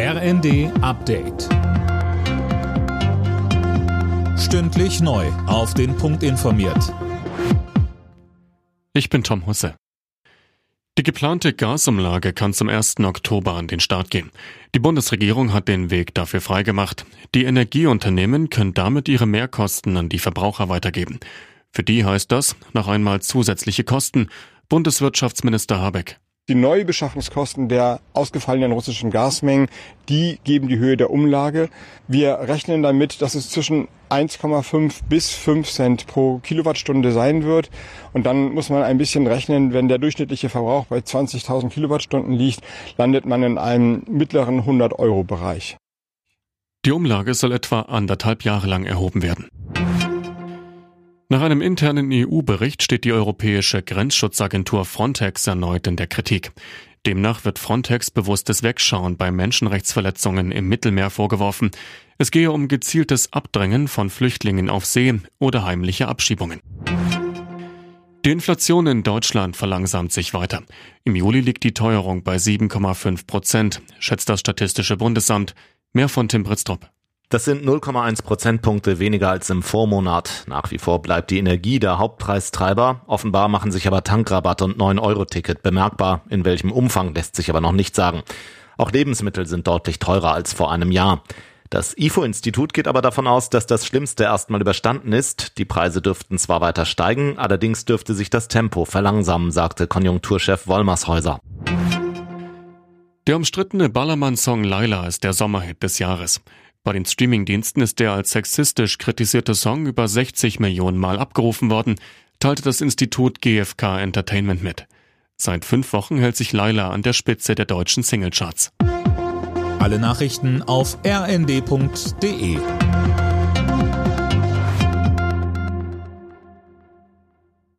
RND Update. Stündlich neu. Auf den Punkt informiert. Ich bin Tom Husse. Die geplante Gasumlage kann zum 1. Oktober an den Start gehen. Die Bundesregierung hat den Weg dafür freigemacht. Die Energieunternehmen können damit ihre Mehrkosten an die Verbraucher weitergeben. Für die heißt das noch einmal zusätzliche Kosten. Bundeswirtschaftsminister Habeck. Die Neubeschaffungskosten der ausgefallenen russischen Gasmengen, die geben die Höhe der Umlage. Wir rechnen damit, dass es zwischen 1,5 bis 5 Cent pro Kilowattstunde sein wird. Und dann muss man ein bisschen rechnen, wenn der durchschnittliche Verbrauch bei 20.000 Kilowattstunden liegt, landet man in einem mittleren 100-Euro-Bereich. Die Umlage soll etwa anderthalb Jahre lang erhoben werden. Nach einem internen EU-Bericht steht die europäische Grenzschutzagentur Frontex erneut in der Kritik. Demnach wird Frontex bewusstes Wegschauen bei Menschenrechtsverletzungen im Mittelmeer vorgeworfen. Es gehe um gezieltes Abdrängen von Flüchtlingen auf See oder heimliche Abschiebungen. Die Inflation in Deutschland verlangsamt sich weiter. Im Juli liegt die Teuerung bei 7,5 Prozent, schätzt das Statistische Bundesamt. Mehr von Tim Britztrup. Das sind 0,1 Prozentpunkte weniger als im Vormonat. Nach wie vor bleibt die Energie der Hauptpreistreiber. Offenbar machen sich aber Tankrabatt und 9-Euro-Ticket bemerkbar. In welchem Umfang lässt sich aber noch nicht sagen. Auch Lebensmittel sind deutlich teurer als vor einem Jahr. Das IFO-Institut geht aber davon aus, dass das Schlimmste erstmal überstanden ist. Die Preise dürften zwar weiter steigen, allerdings dürfte sich das Tempo verlangsamen, sagte Konjunkturchef Wollmershäuser. Der umstrittene Ballermann-Song Laila ist der Sommerhit des Jahres. Bei den Streamingdiensten ist der als sexistisch kritisierte Song über 60 Millionen Mal abgerufen worden, teilte das Institut GfK Entertainment mit. Seit fünf Wochen hält sich Laila an der Spitze der deutschen Singlecharts. Alle Nachrichten auf rnd.de